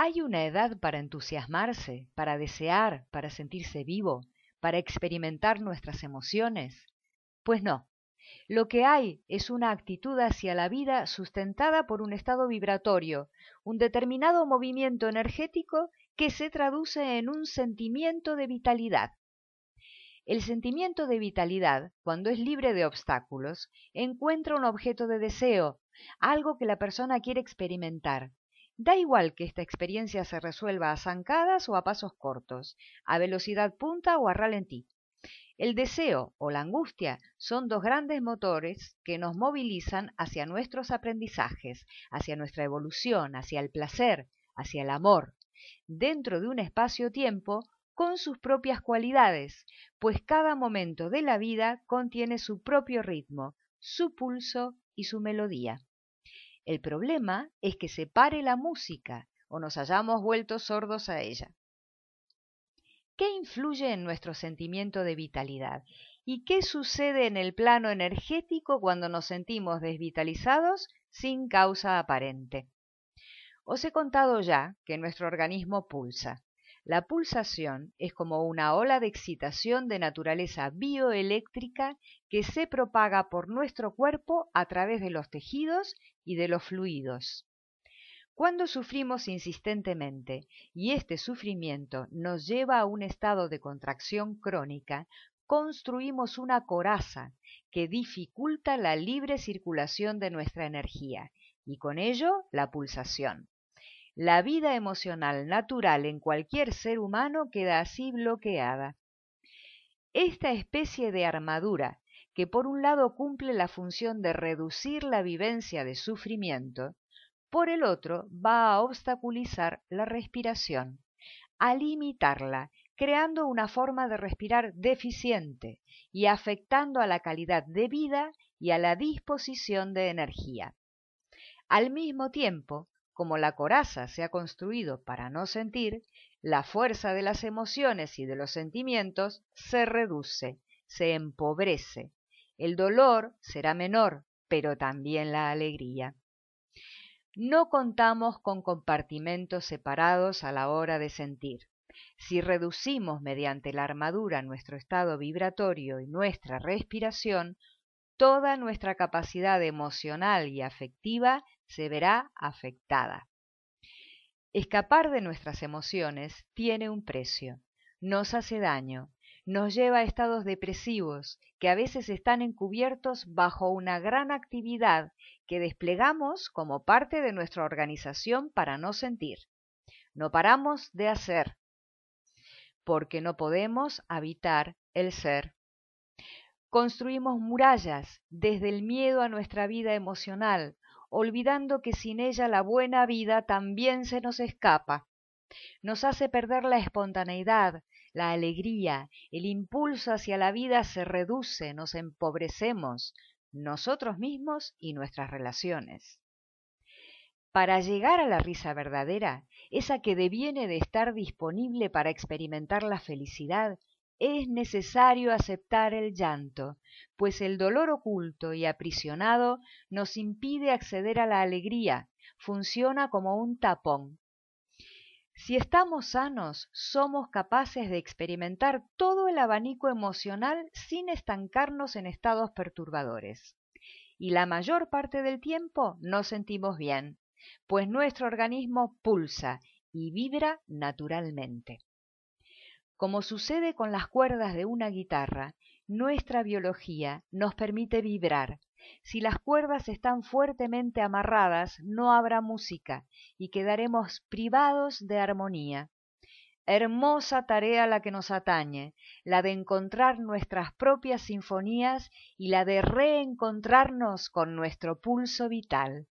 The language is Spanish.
¿Hay una edad para entusiasmarse, para desear, para sentirse vivo, para experimentar nuestras emociones? Pues no. Lo que hay es una actitud hacia la vida sustentada por un estado vibratorio, un determinado movimiento energético que se traduce en un sentimiento de vitalidad. El sentimiento de vitalidad, cuando es libre de obstáculos, encuentra un objeto de deseo, algo que la persona quiere experimentar. Da igual que esta experiencia se resuelva a zancadas o a pasos cortos, a velocidad punta o a ralentí. El deseo o la angustia son dos grandes motores que nos movilizan hacia nuestros aprendizajes, hacia nuestra evolución, hacia el placer, hacia el amor, dentro de un espacio-tiempo con sus propias cualidades, pues cada momento de la vida contiene su propio ritmo, su pulso y su melodía. El problema es que se pare la música o nos hayamos vuelto sordos a ella. ¿Qué influye en nuestro sentimiento de vitalidad? ¿Y qué sucede en el plano energético cuando nos sentimos desvitalizados sin causa aparente? Os he contado ya que nuestro organismo pulsa. La pulsación es como una ola de excitación de naturaleza bioeléctrica que se propaga por nuestro cuerpo a través de los tejidos y de los fluidos. Cuando sufrimos insistentemente y este sufrimiento nos lleva a un estado de contracción crónica, construimos una coraza que dificulta la libre circulación de nuestra energía y con ello la pulsación. La vida emocional natural en cualquier ser humano queda así bloqueada. Esta especie de armadura, que por un lado cumple la función de reducir la vivencia de sufrimiento, por el otro va a obstaculizar la respiración, a limitarla, creando una forma de respirar deficiente y afectando a la calidad de vida y a la disposición de energía. Al mismo tiempo, como la coraza se ha construido para no sentir, la fuerza de las emociones y de los sentimientos se reduce, se empobrece. El dolor será menor, pero también la alegría. No contamos con compartimentos separados a la hora de sentir. Si reducimos mediante la armadura nuestro estado vibratorio y nuestra respiración, toda nuestra capacidad emocional y afectiva se verá afectada. Escapar de nuestras emociones tiene un precio, nos hace daño, nos lleva a estados depresivos que a veces están encubiertos bajo una gran actividad que desplegamos como parte de nuestra organización para no sentir. No paramos de hacer, porque no podemos habitar el ser. Construimos murallas desde el miedo a nuestra vida emocional, olvidando que sin ella la buena vida también se nos escapa. Nos hace perder la espontaneidad, la alegría, el impulso hacia la vida se reduce, nos empobrecemos, nosotros mismos y nuestras relaciones. Para llegar a la risa verdadera, esa que deviene de estar disponible para experimentar la felicidad, es necesario aceptar el llanto, pues el dolor oculto y aprisionado nos impide acceder a la alegría, funciona como un tapón. Si estamos sanos, somos capaces de experimentar todo el abanico emocional sin estancarnos en estados perturbadores. Y la mayor parte del tiempo nos sentimos bien, pues nuestro organismo pulsa y vibra naturalmente. Como sucede con las cuerdas de una guitarra, nuestra biología nos permite vibrar. Si las cuerdas están fuertemente amarradas, no habrá música y quedaremos privados de armonía. Hermosa tarea la que nos atañe, la de encontrar nuestras propias sinfonías y la de reencontrarnos con nuestro pulso vital.